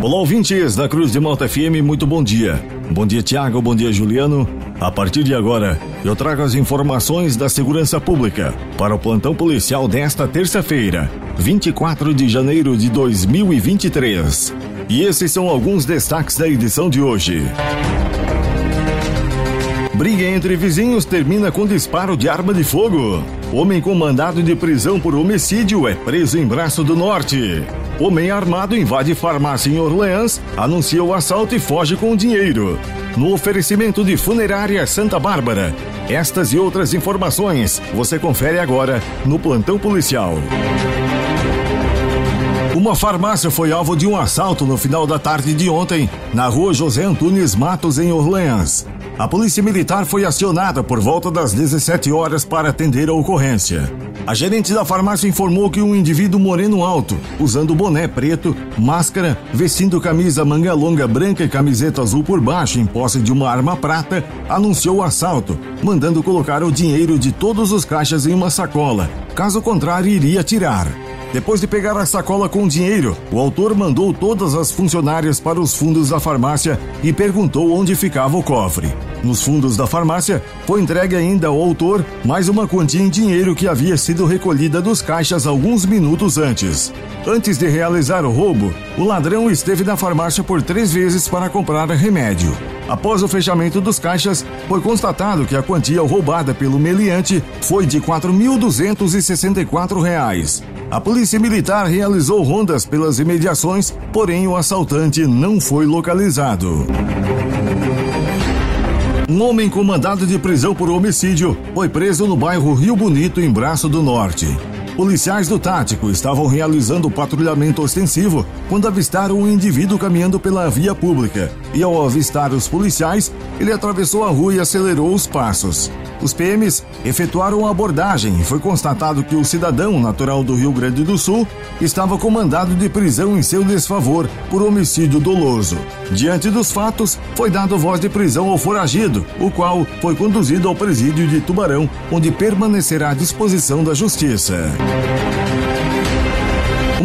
Olá, ouvintes da Cruz de Malta FM, muito bom dia. Bom dia, Tiago, bom dia, Juliano. A partir de agora, eu trago as informações da segurança pública para o plantão policial desta terça-feira, 24 de janeiro de 2023. E esses são alguns destaques da edição de hoje. Briga entre vizinhos termina com disparo de arma de fogo. Homem com mandado de prisão por homicídio é preso em Braço do Norte. Homem armado invade farmácia em Orleans, anuncia o assalto e foge com dinheiro. No oferecimento de Funerária Santa Bárbara. Estas e outras informações você confere agora no Plantão Policial. Uma farmácia foi alvo de um assalto no final da tarde de ontem, na rua José Antunes Matos, em Orleans. A polícia militar foi acionada por volta das 17 horas para atender a ocorrência. A gerente da farmácia informou que um indivíduo moreno alto, usando boné preto, máscara, vestindo camisa manga longa branca e camiseta azul por baixo, em posse de uma arma prata, anunciou o assalto, mandando colocar o dinheiro de todos os caixas em uma sacola. Caso contrário, iria tirar. Depois de pegar a sacola com dinheiro, o autor mandou todas as funcionárias para os fundos da farmácia e perguntou onde ficava o cofre. Nos fundos da farmácia, foi entregue ainda ao autor mais uma quantia em dinheiro que havia sido recolhida dos caixas alguns minutos antes. Antes de realizar o roubo, o ladrão esteve na farmácia por três vezes para comprar remédio. Após o fechamento dos caixas, foi constatado que a quantia roubada pelo meliante foi de R$ 4.264. A polícia militar realizou rondas pelas imediações, porém o assaltante não foi localizado. Um homem com mandado de prisão por homicídio foi preso no bairro Rio Bonito, em Braço do Norte. Policiais do Tático estavam realizando patrulhamento ostensivo quando avistaram um indivíduo caminhando pela via pública. E ao avistar os policiais, ele atravessou a rua e acelerou os passos. Os PMs efetuaram a abordagem e foi constatado que o cidadão natural do Rio Grande do Sul estava com mandado de prisão em seu desfavor por homicídio doloso. Diante dos fatos, foi dado voz de prisão ao foragido, o qual foi conduzido ao presídio de Tubarão, onde permanecerá à disposição da justiça.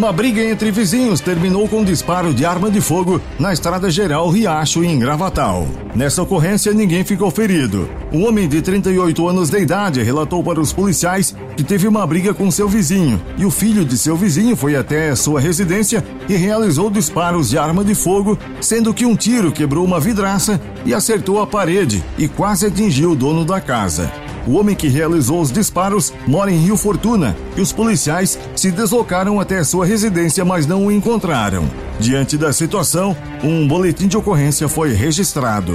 Uma briga entre vizinhos terminou com um disparo de arma de fogo na estrada geral Riacho, em Gravatal. Nessa ocorrência, ninguém ficou ferido. Um homem de 38 anos de idade relatou para os policiais que teve uma briga com seu vizinho e o filho de seu vizinho foi até sua residência e realizou disparos de arma de fogo, sendo que um tiro quebrou uma vidraça e acertou a parede e quase atingiu o dono da casa. O homem que realizou os disparos mora em Rio Fortuna e os policiais se deslocaram até sua residência, mas não o encontraram. Diante da situação, um boletim de ocorrência foi registrado.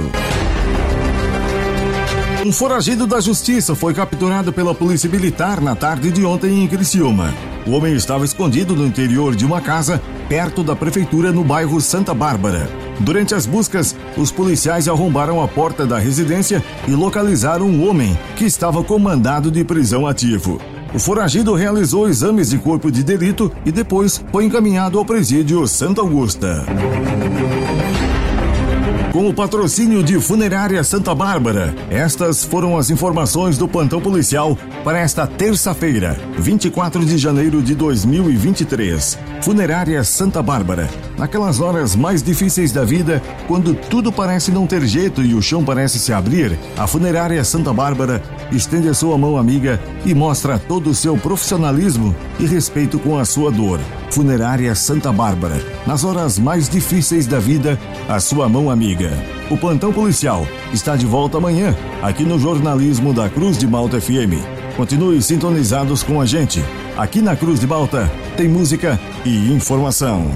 Um foragido da justiça foi capturado pela polícia militar na tarde de ontem em Criciúma. O homem estava escondido no interior de uma casa perto da prefeitura no bairro Santa Bárbara. Durante as buscas, os policiais arrombaram a porta da residência e localizaram um homem que estava com mandado de prisão ativo. O foragido realizou exames de corpo de delito e depois foi encaminhado ao presídio Santa Augusta com o patrocínio de Funerária Santa Bárbara. Estas foram as informações do plantão policial para esta terça-feira, 24 de janeiro de 2023. Funerária Santa Bárbara. Naquelas horas mais difíceis da vida, quando tudo parece não ter jeito e o chão parece se abrir, a Funerária Santa Bárbara estende a sua mão amiga e mostra todo o seu profissionalismo e respeito com a sua dor. Funerária Santa Bárbara. Nas horas mais difíceis da vida, a sua mão amiga. O plantão policial está de volta amanhã, aqui no jornalismo da Cruz de Malta FM. Continue sintonizados com a gente. Aqui na Cruz de Malta tem música e informação.